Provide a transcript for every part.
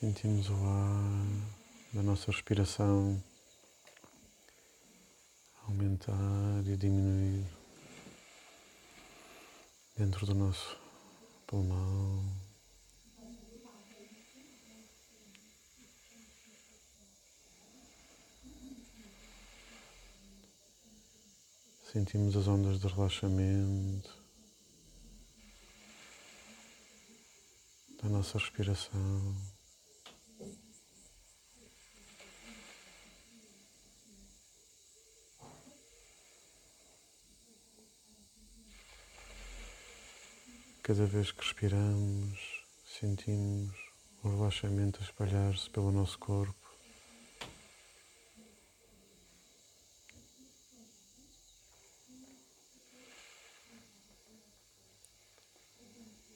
Sentimos o ar da nossa respiração aumentar e diminuir dentro do nosso pulmão. Sentimos as ondas de relaxamento da nossa respiração. Cada vez que respiramos, sentimos o relaxamento a espalhar-se pelo nosso corpo.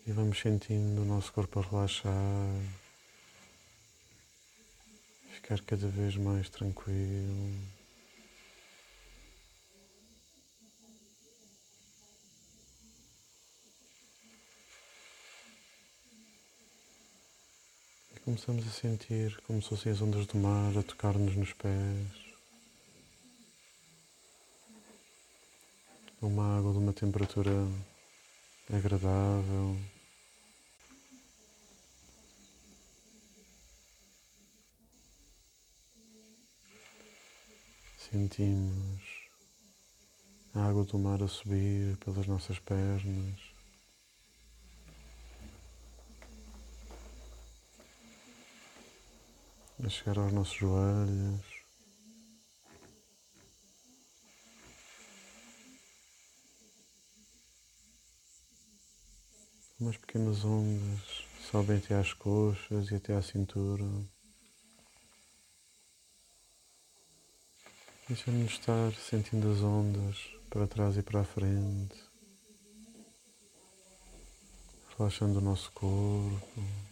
E vamos sentindo o nosso corpo a relaxar, ficar cada vez mais tranquilo. Começamos a sentir como se fossem as ondas do mar a tocar-nos nos pés. Uma água de uma temperatura agradável. Sentimos a água do mar a subir pelas nossas pernas. A chegar aos nossos joelhos. Umas pequenas ondas sobem até às coxas e até à cintura. Deixamos-nos estar sentindo as ondas para trás e para a frente, relaxando o nosso corpo.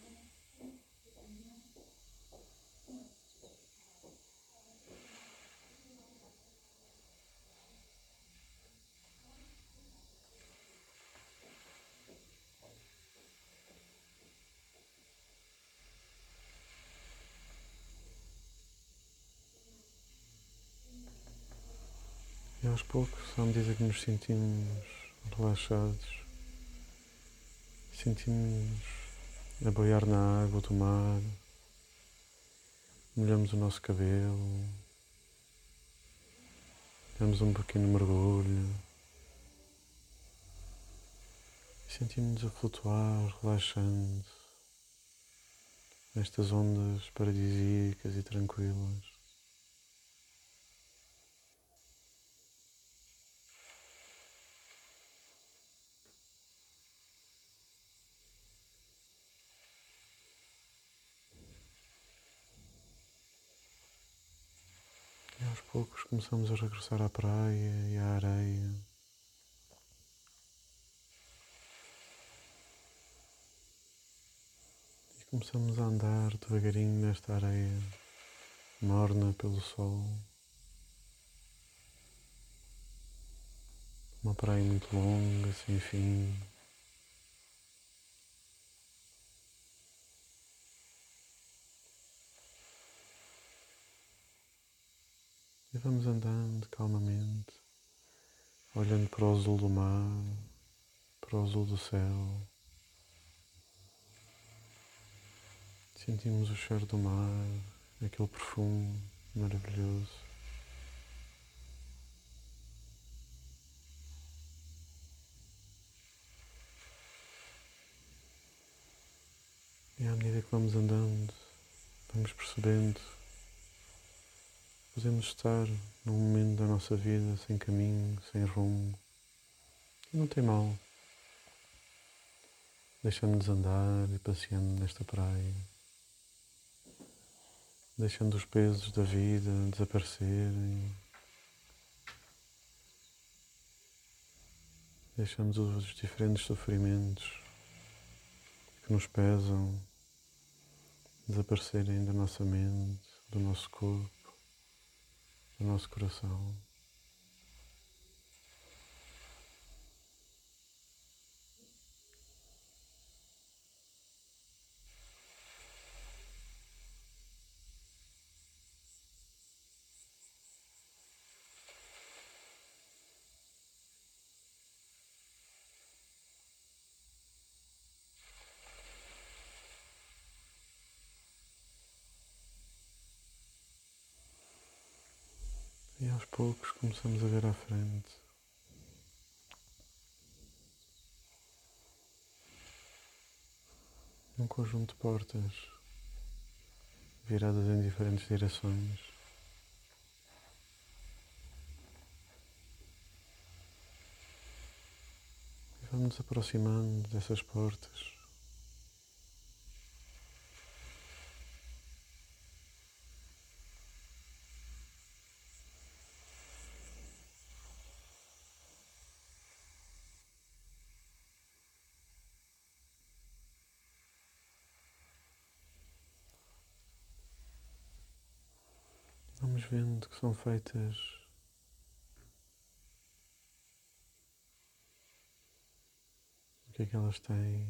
Aos poucos, à medida que nos sentimos relaxados, sentimos a boiar na água do mar, molhamos o nosso cabelo, damos um pequeno mergulho sentimos-nos a flutuar, relaxando nestas ondas paradisíacas e tranquilas. aos poucos começamos a regressar à praia e à areia. E começamos a andar devagarinho nesta areia, morna pelo sol. Uma praia muito longa, sem fim. E vamos andando calmamente, olhando para o azul do mar, para o azul do céu. Sentimos o cheiro do mar, aquele perfume maravilhoso. E à medida que vamos andando, vamos percebendo Podemos estar num momento da nossa vida sem caminho, sem rumo. Não tem mal. Deixando-nos andar e passeando nesta praia. Deixando os pesos da vida desaparecerem. Deixamos os diferentes sofrimentos que nos pesam desaparecerem da nossa mente, do nosso corpo nosso coração. Aos poucos começamos a ver à frente um conjunto de portas viradas em diferentes direções. E vamos nos aproximando dessas portas. Vamos vendo que são feitas o que é que elas têm?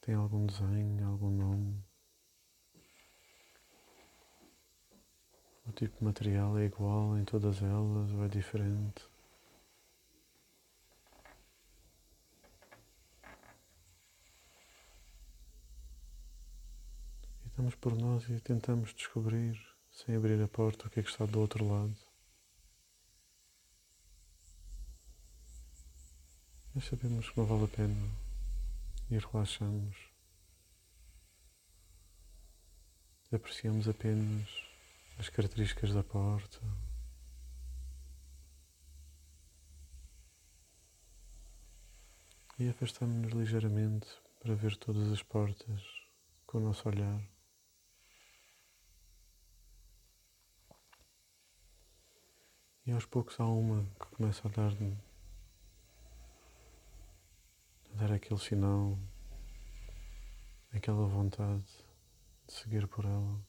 Tem algum desenho, algum nome? O tipo de material é igual em todas elas ou é diferente? E damos por nós e tentamos descobrir sem abrir a porta, o que é que está do outro lado. Mas sabemos que não vale a pena e relaxamos. Apreciamos apenas as características da porta. E afastamos-nos ligeiramente para ver todas as portas com o nosso olhar. Aos poucos há uma que começa a dar a dar aquele sinal, aquela vontade de seguir por ela.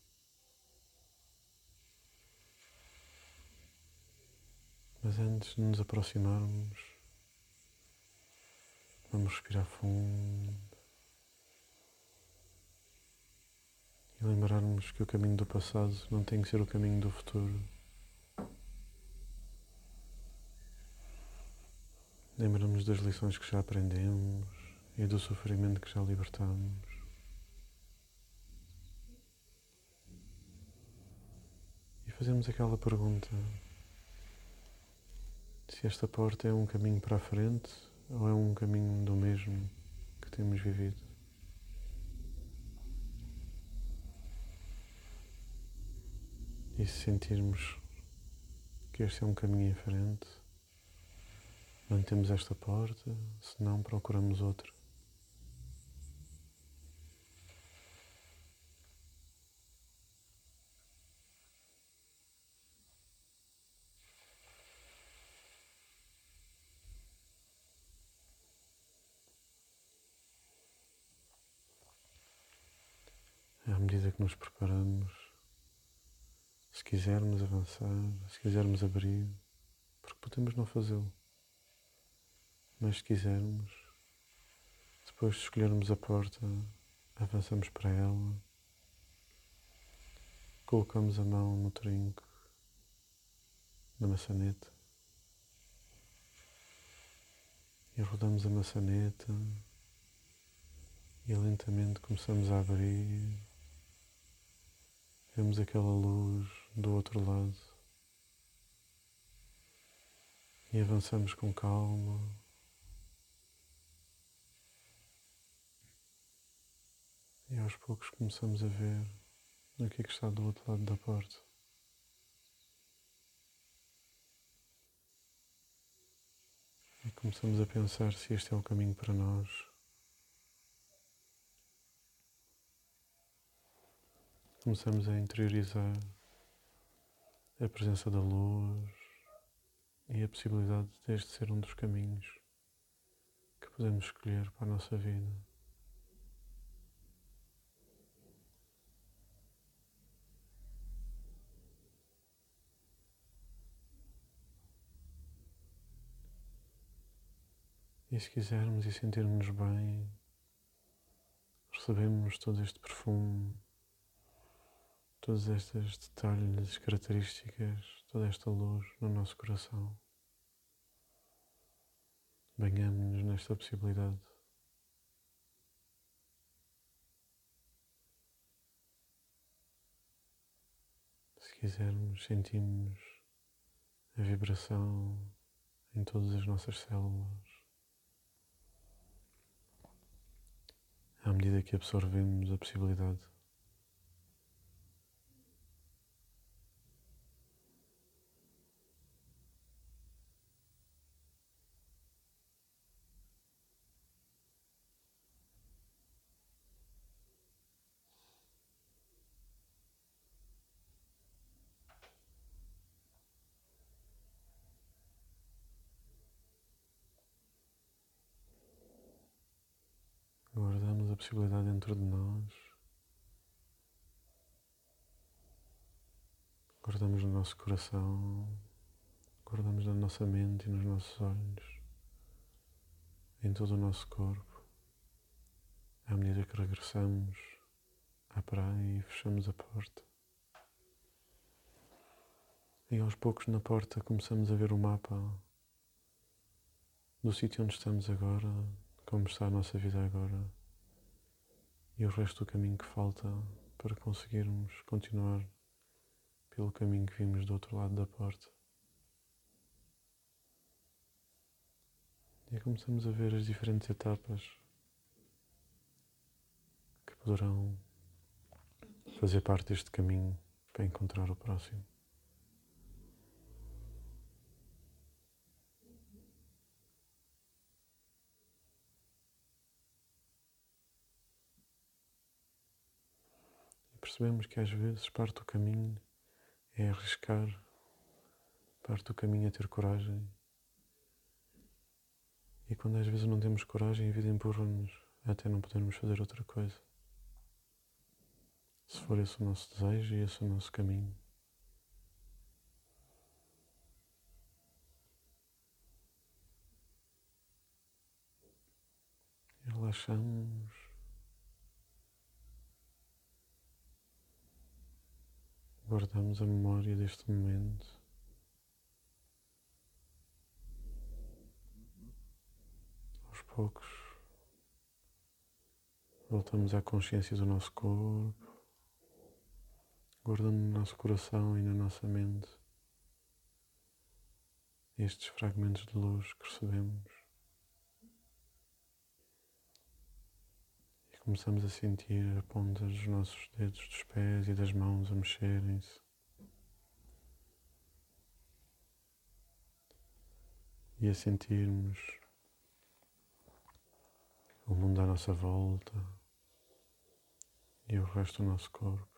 Mas antes de nos aproximarmos, vamos respirar fundo e lembrarmos que o caminho do passado não tem que ser o caminho do futuro. Lembramos das lições que já aprendemos e do sofrimento que já libertamos. E fazemos aquela pergunta: se esta porta é um caminho para a frente ou é um caminho do mesmo que temos vivido? E se sentirmos que este é um caminho em frente, Mantemos esta porta, se não, procuramos outra. À medida que nos preparamos, se quisermos avançar, se quisermos abrir, porque podemos não fazê-lo. Mas se quisermos, depois de escolhermos a porta, avançamos para ela, colocamos a mão no trinco, na maçaneta, e rodamos a maçaneta e lentamente começamos a abrir. Vemos aquela luz do outro lado e avançamos com calma. E aos poucos começamos a ver o que é que está do outro lado da porta. E começamos a pensar se este é o caminho para nós. Começamos a interiorizar a presença da luz e a possibilidade deste ser um dos caminhos que podemos escolher para a nossa vida. E se quisermos e sentirmos bem, recebemos todo este perfume, todos estes detalhes, características, toda esta luz no nosso coração. Banhamos-nos nesta possibilidade. Se quisermos, sentimos a vibração em todas as nossas células. À medida que absorvemos a possibilidade Guardamos a possibilidade dentro de nós. Guardamos no nosso coração. Guardamos na nossa mente e nos nossos olhos. Em todo o nosso corpo. À medida que regressamos à praia e fechamos a porta. E aos poucos na porta começamos a ver o mapa do sítio onde estamos agora, como está a nossa vida agora e o resto do caminho que falta para conseguirmos continuar pelo caminho que vimos do outro lado da porta. E começamos a ver as diferentes etapas que poderão fazer parte deste caminho para encontrar o próximo. Percebemos que às vezes parte do caminho é arriscar, parte do caminho é ter coragem. E quando às vezes não temos coragem, a vida empurra-nos até não podermos fazer outra coisa. Se for esse o nosso desejo e esse o nosso caminho. Relaxamos. Guardamos a memória deste momento. Aos poucos, voltamos à consciência do nosso corpo, guardando no nosso coração e na nossa mente estes fragmentos de luz que recebemos. Começamos a sentir a ponta dos nossos dedos dos pés e das mãos a mexerem-se. E a sentirmos o mundo à nossa volta e o resto do nosso corpo.